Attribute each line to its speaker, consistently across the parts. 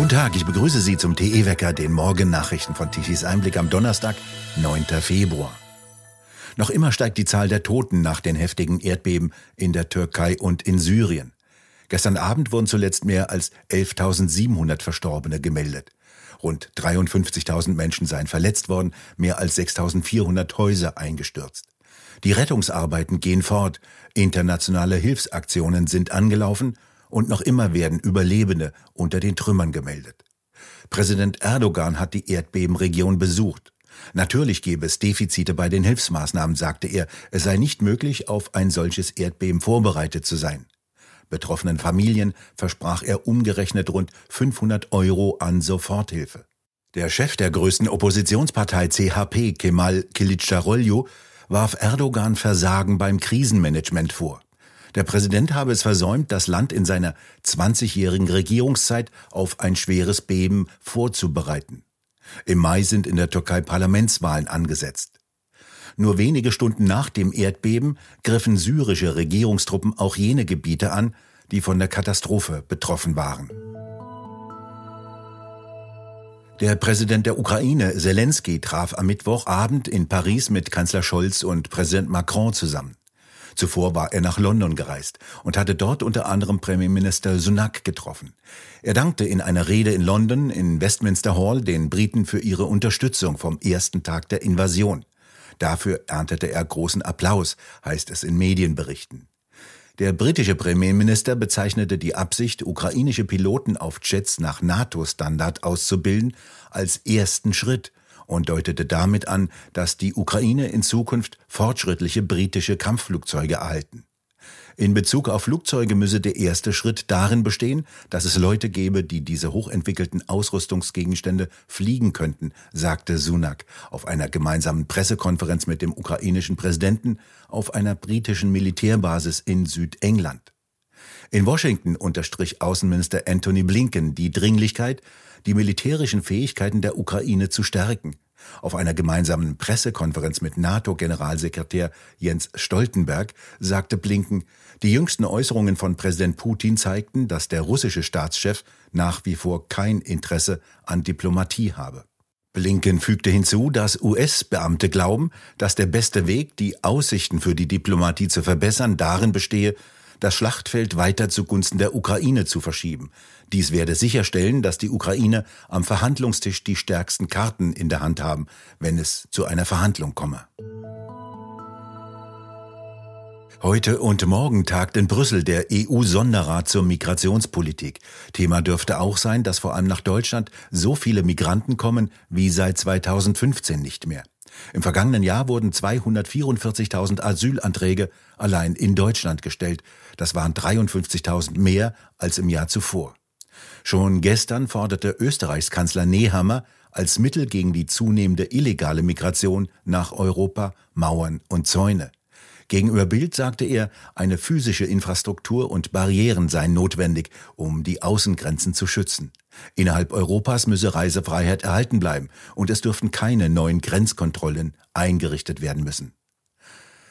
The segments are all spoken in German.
Speaker 1: Guten Tag, ich begrüße Sie zum TE-Wecker, den Morgennachrichten von Tichys Einblick am Donnerstag, 9. Februar. Noch immer steigt die Zahl der Toten nach den heftigen Erdbeben in der Türkei und in Syrien. Gestern Abend wurden zuletzt mehr als 11.700 Verstorbene gemeldet. Rund 53.000 Menschen seien verletzt worden, mehr als 6.400 Häuser eingestürzt. Die Rettungsarbeiten gehen fort, internationale Hilfsaktionen sind angelaufen und noch immer werden Überlebende unter den Trümmern gemeldet. Präsident Erdogan hat die Erdbebenregion besucht. Natürlich gebe es Defizite bei den Hilfsmaßnahmen, sagte er. Es sei nicht möglich, auf ein solches Erdbeben vorbereitet zu sein. Betroffenen Familien versprach er umgerechnet rund 500 Euro an Soforthilfe. Der Chef der größten Oppositionspartei CHP, Kemal Kilicdaroglu, warf Erdogan Versagen beim Krisenmanagement vor. Der Präsident habe es versäumt, das Land in seiner 20-jährigen Regierungszeit auf ein schweres Beben vorzubereiten. Im Mai sind in der Türkei Parlamentswahlen angesetzt. Nur wenige Stunden nach dem Erdbeben griffen syrische Regierungstruppen auch jene Gebiete an, die von der Katastrophe betroffen waren. Der Präsident der Ukraine, Zelensky, traf am Mittwochabend in Paris mit Kanzler Scholz und Präsident Macron zusammen. Zuvor war er nach London gereist und hatte dort unter anderem Premierminister Sunak getroffen. Er dankte in einer Rede in London in Westminster Hall den Briten für ihre Unterstützung vom ersten Tag der Invasion. Dafür erntete er großen Applaus, heißt es in Medienberichten. Der britische Premierminister bezeichnete die Absicht, ukrainische Piloten auf Jets nach NATO-Standard auszubilden, als ersten Schritt und deutete damit an, dass die Ukraine in Zukunft fortschrittliche britische Kampfflugzeuge erhalten. In Bezug auf Flugzeuge müsse der erste Schritt darin bestehen, dass es Leute gäbe, die diese hochentwickelten Ausrüstungsgegenstände fliegen könnten, sagte Sunak auf einer gemeinsamen Pressekonferenz mit dem ukrainischen Präsidenten auf einer britischen Militärbasis in Südengland. In Washington unterstrich Außenminister Anthony Blinken die Dringlichkeit, die militärischen Fähigkeiten der Ukraine zu stärken. Auf einer gemeinsamen Pressekonferenz mit NATO-Generalsekretär Jens Stoltenberg sagte Blinken, die jüngsten Äußerungen von Präsident Putin zeigten, dass der russische Staatschef nach wie vor kein Interesse an Diplomatie habe. Blinken fügte hinzu, dass US-Beamte glauben, dass der beste Weg, die Aussichten für die Diplomatie zu verbessern, darin bestehe, das Schlachtfeld weiter zugunsten der Ukraine zu verschieben. Dies werde sicherstellen, dass die Ukraine am Verhandlungstisch die stärksten Karten in der Hand haben, wenn es zu einer Verhandlung komme. Heute und morgen tagt in Brüssel der EU-Sonderrat zur Migrationspolitik. Thema dürfte auch sein, dass vor allem nach Deutschland so viele Migranten kommen wie seit 2015 nicht mehr. Im vergangenen Jahr wurden 244.000 Asylanträge allein in Deutschland gestellt. Das waren 53.000 mehr als im Jahr zuvor. Schon gestern forderte Österreichs Kanzler Nehammer als Mittel gegen die zunehmende illegale Migration nach Europa Mauern und Zäune. Gegenüber Bild sagte er, eine physische Infrastruktur und Barrieren seien notwendig, um die Außengrenzen zu schützen. Innerhalb Europas müsse Reisefreiheit erhalten bleiben und es dürften keine neuen Grenzkontrollen eingerichtet werden müssen.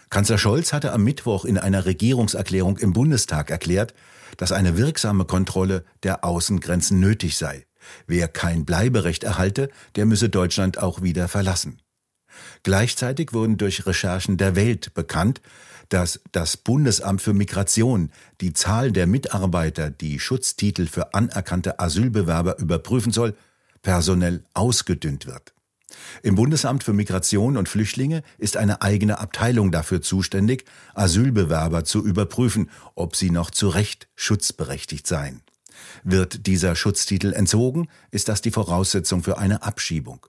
Speaker 1: Kanzler Scholz hatte am Mittwoch in einer Regierungserklärung im Bundestag erklärt, dass eine wirksame Kontrolle der Außengrenzen nötig sei. Wer kein Bleiberecht erhalte, der müsse Deutschland auch wieder verlassen. Gleichzeitig wurden durch Recherchen der Welt bekannt, dass das Bundesamt für Migration die Zahl der Mitarbeiter, die Schutztitel für anerkannte Asylbewerber überprüfen soll, personell ausgedünnt wird. Im Bundesamt für Migration und Flüchtlinge ist eine eigene Abteilung dafür zuständig, Asylbewerber zu überprüfen, ob sie noch zu Recht schutzberechtigt seien. Wird dieser Schutztitel entzogen, ist das die Voraussetzung für eine Abschiebung.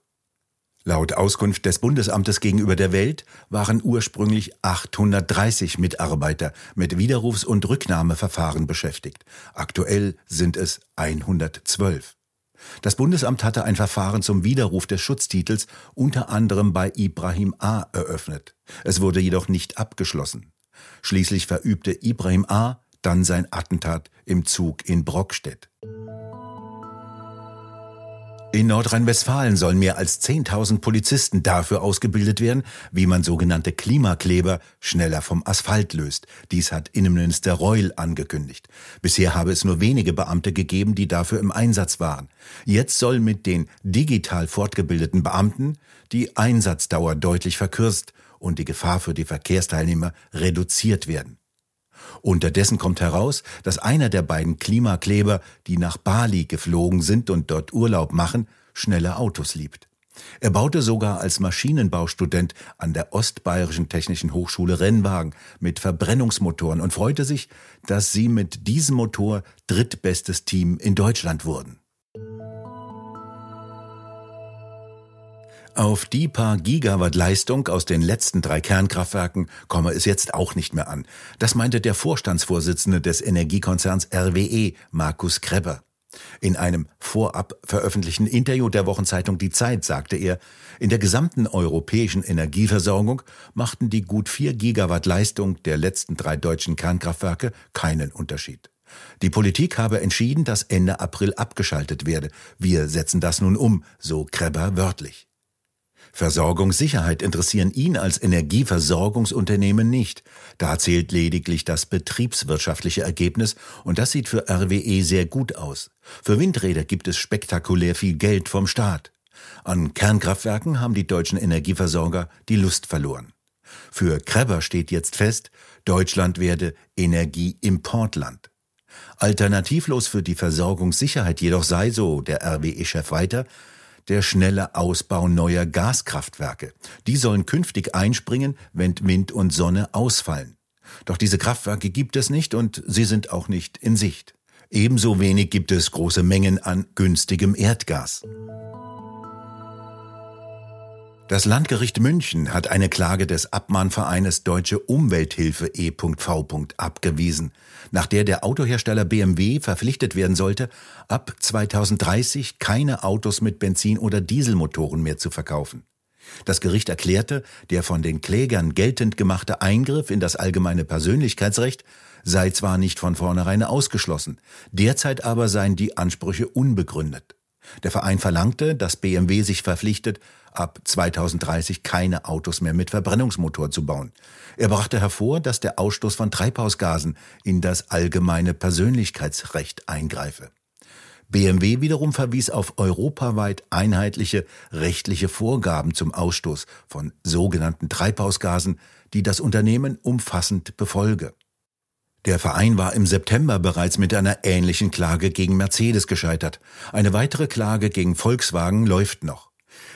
Speaker 1: Laut Auskunft des Bundesamtes gegenüber der Welt waren ursprünglich 830 Mitarbeiter mit Widerrufs- und Rücknahmeverfahren beschäftigt. Aktuell sind es 112. Das Bundesamt hatte ein Verfahren zum Widerruf des Schutztitels unter anderem bei Ibrahim A. eröffnet. Es wurde jedoch nicht abgeschlossen. Schließlich verübte Ibrahim A. dann sein Attentat im Zug in Brockstedt. In Nordrhein-Westfalen sollen mehr als 10.000 Polizisten dafür ausgebildet werden, wie man sogenannte Klimakleber schneller vom Asphalt löst. Dies hat Innenminister Reul angekündigt. Bisher habe es nur wenige Beamte gegeben, die dafür im Einsatz waren. Jetzt soll mit den digital fortgebildeten Beamten die Einsatzdauer deutlich verkürzt und die Gefahr für die Verkehrsteilnehmer reduziert werden. Unterdessen kommt heraus, dass einer der beiden Klimakleber, die nach Bali geflogen sind und dort Urlaub machen, schnelle Autos liebt. Er baute sogar als Maschinenbaustudent an der Ostbayerischen Technischen Hochschule Rennwagen mit Verbrennungsmotoren und freute sich, dass sie mit diesem Motor drittbestes Team in Deutschland wurden. Auf die paar Gigawatt Leistung aus den letzten drei Kernkraftwerken komme es jetzt auch nicht mehr an. Das meinte der Vorstandsvorsitzende des Energiekonzerns RWE, Markus Krebber. In einem vorab veröffentlichten Interview der Wochenzeitung Die Zeit sagte er, in der gesamten europäischen Energieversorgung machten die gut vier Gigawatt Leistung der letzten drei deutschen Kernkraftwerke keinen Unterschied. Die Politik habe entschieden, dass Ende April abgeschaltet werde. Wir setzen das nun um, so Krebber wörtlich. Versorgungssicherheit interessieren ihn als Energieversorgungsunternehmen nicht. Da zählt lediglich das betriebswirtschaftliche Ergebnis und das sieht für RWE sehr gut aus. Für Windräder gibt es spektakulär viel Geld vom Staat. An Kernkraftwerken haben die deutschen Energieversorger die Lust verloren. Für Kreber steht jetzt fest, Deutschland werde Energieimportland. Alternativlos für die Versorgungssicherheit jedoch sei, so der RWE-Chef weiter, der schnelle Ausbau neuer Gaskraftwerke. Die sollen künftig einspringen, wenn Wind und Sonne ausfallen. Doch diese Kraftwerke gibt es nicht und sie sind auch nicht in Sicht. Ebenso wenig gibt es große Mengen an günstigem Erdgas. Das Landgericht München hat eine Klage des Abmahnvereines Deutsche Umwelthilfe E.V. abgewiesen, nach der der Autohersteller BMW verpflichtet werden sollte, ab 2030 keine Autos mit Benzin- oder Dieselmotoren mehr zu verkaufen. Das Gericht erklärte, der von den Klägern geltend gemachte Eingriff in das allgemeine Persönlichkeitsrecht sei zwar nicht von vornherein ausgeschlossen, derzeit aber seien die Ansprüche unbegründet. Der Verein verlangte, dass BMW sich verpflichtet, ab 2030 keine Autos mehr mit Verbrennungsmotor zu bauen. Er brachte hervor, dass der Ausstoß von Treibhausgasen in das allgemeine Persönlichkeitsrecht eingreife. BMW wiederum verwies auf europaweit einheitliche rechtliche Vorgaben zum Ausstoß von sogenannten Treibhausgasen, die das Unternehmen umfassend befolge. Der Verein war im September bereits mit einer ähnlichen Klage gegen Mercedes gescheitert. Eine weitere Klage gegen Volkswagen läuft noch.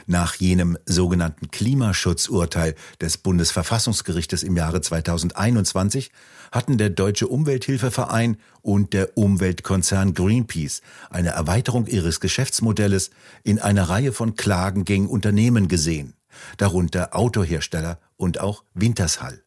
Speaker 1: Nach jenem sogenannten Klimaschutzurteil des Bundesverfassungsgerichtes im Jahre 2021 hatten der Deutsche Umwelthilfeverein und der Umweltkonzern Greenpeace eine Erweiterung ihres Geschäftsmodells in einer Reihe von Klagen gegen Unternehmen gesehen, darunter Autohersteller und auch Wintershall.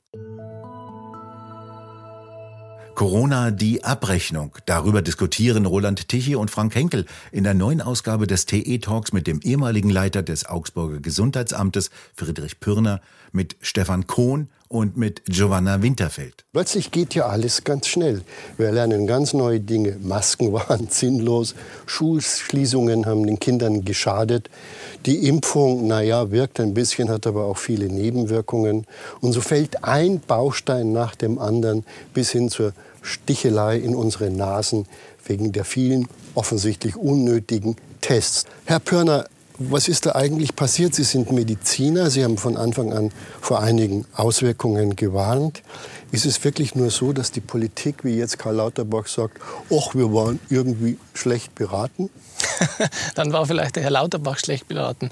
Speaker 1: Corona die Abrechnung. Darüber diskutieren Roland Tichy und Frank Henkel in der neuen Ausgabe des TE Talks mit dem ehemaligen Leiter des Augsburger Gesundheitsamtes Friedrich Pürner, mit Stefan Kohn und mit Giovanna Winterfeld.
Speaker 2: Plötzlich geht ja alles ganz schnell. Wir lernen ganz neue Dinge. Masken waren sinnlos, Schulschließungen haben den Kindern geschadet. Die Impfung, naja, wirkt ein bisschen, hat aber auch viele Nebenwirkungen. Und so fällt ein Baustein nach dem anderen bis hin zur Stichelei in unsere Nasen wegen der vielen offensichtlich unnötigen Tests. Herr Pörner, was ist da eigentlich passiert? Sie sind Mediziner, Sie haben von Anfang an vor einigen Auswirkungen gewarnt. Ist es wirklich nur so, dass die Politik, wie jetzt Karl Lauterbach sagt, ach, wir waren irgendwie schlecht beraten?
Speaker 3: Dann war vielleicht der Herr Lauterbach schlecht beraten.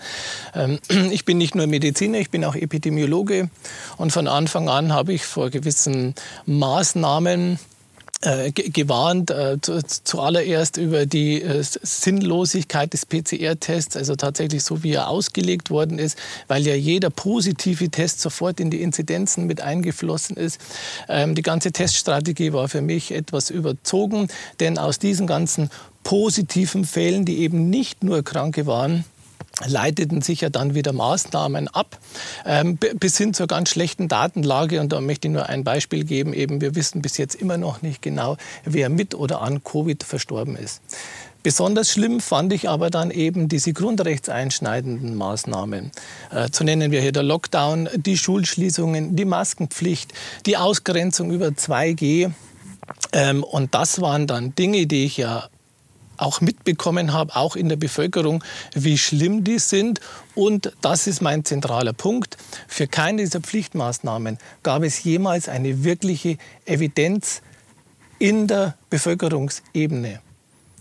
Speaker 3: Ähm, ich bin nicht nur Mediziner, ich bin auch Epidemiologe. Und von Anfang an habe ich vor gewissen Maßnahmen gewarnt, äh, zu, zuallererst über die äh, Sinnlosigkeit des PCR-Tests, also tatsächlich so, wie er ausgelegt worden ist, weil ja jeder positive Test sofort in die Inzidenzen mit eingeflossen ist. Ähm, die ganze Teststrategie war für mich etwas überzogen, denn aus diesen ganzen positiven Fällen, die eben nicht nur Kranke waren, leiteten sich ja dann wieder Maßnahmen ab, ähm, bis hin zur ganz schlechten Datenlage. Und da möchte ich nur ein Beispiel geben. Eben, wir wissen bis jetzt immer noch nicht genau, wer mit oder an Covid verstorben ist. Besonders schlimm fand ich aber dann eben diese grundrechtseinschneidenden Maßnahmen. Äh, zu nennen wir hier der Lockdown, die Schulschließungen, die Maskenpflicht, die Ausgrenzung über 2G. Ähm, und das waren dann Dinge, die ich ja auch mitbekommen habe, auch in der Bevölkerung, wie schlimm die sind. Und das ist mein zentraler Punkt. Für keine dieser Pflichtmaßnahmen gab es jemals eine wirkliche Evidenz in der Bevölkerungsebene.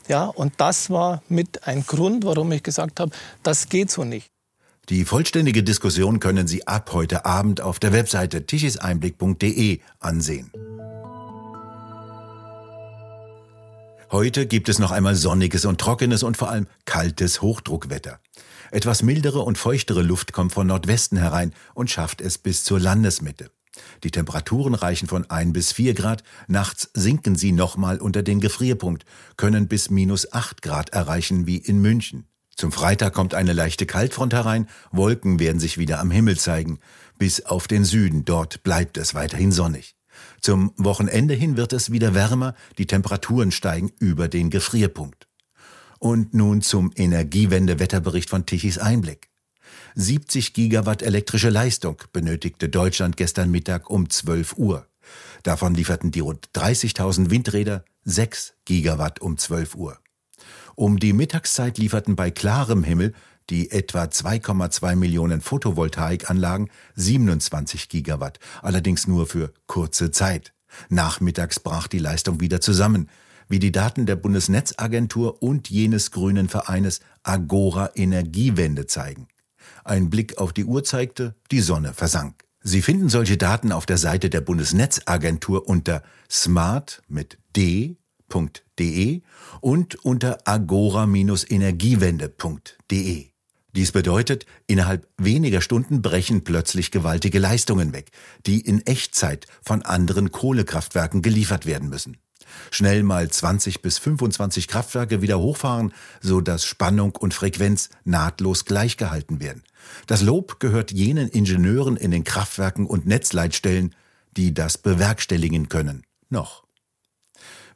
Speaker 3: Ja, und das war mit ein Grund, warum ich gesagt habe, das geht so nicht.
Speaker 1: Die vollständige Diskussion können Sie ab heute Abend auf der Webseite tischiseinblick.de ansehen. Heute gibt es noch einmal sonniges und trockenes und vor allem kaltes Hochdruckwetter. Etwas mildere und feuchtere Luft kommt von Nordwesten herein und schafft es bis zur Landesmitte. Die Temperaturen reichen von 1 bis 4 Grad, nachts sinken sie nochmal unter den Gefrierpunkt, können bis minus 8 Grad erreichen wie in München. Zum Freitag kommt eine leichte Kaltfront herein, Wolken werden sich wieder am Himmel zeigen. Bis auf den Süden, dort bleibt es weiterhin sonnig. Zum Wochenende hin wird es wieder wärmer, die Temperaturen steigen über den Gefrierpunkt. Und nun zum Energiewende-Wetterbericht von Tichys Einblick. 70 Gigawatt elektrische Leistung benötigte Deutschland gestern Mittag um 12 Uhr. Davon lieferten die rund 30.000 Windräder 6 Gigawatt um 12 Uhr. Um die Mittagszeit lieferten bei klarem Himmel die etwa 2,2 Millionen Photovoltaikanlagen 27 Gigawatt, allerdings nur für kurze Zeit. Nachmittags brach die Leistung wieder zusammen, wie die Daten der Bundesnetzagentur und jenes grünen Vereines Agora Energiewende zeigen. Ein Blick auf die Uhr zeigte, die Sonne versank. Sie finden solche Daten auf der Seite der Bundesnetzagentur unter smart mit d.de und unter agora-energiewende.de. Dies bedeutet, innerhalb weniger Stunden brechen plötzlich gewaltige Leistungen weg, die in Echtzeit von anderen Kohlekraftwerken geliefert werden müssen. Schnell mal 20 bis 25 Kraftwerke wieder hochfahren, so dass Spannung und Frequenz nahtlos gleichgehalten werden. Das Lob gehört jenen Ingenieuren in den Kraftwerken und Netzleitstellen, die das bewerkstelligen können. Noch.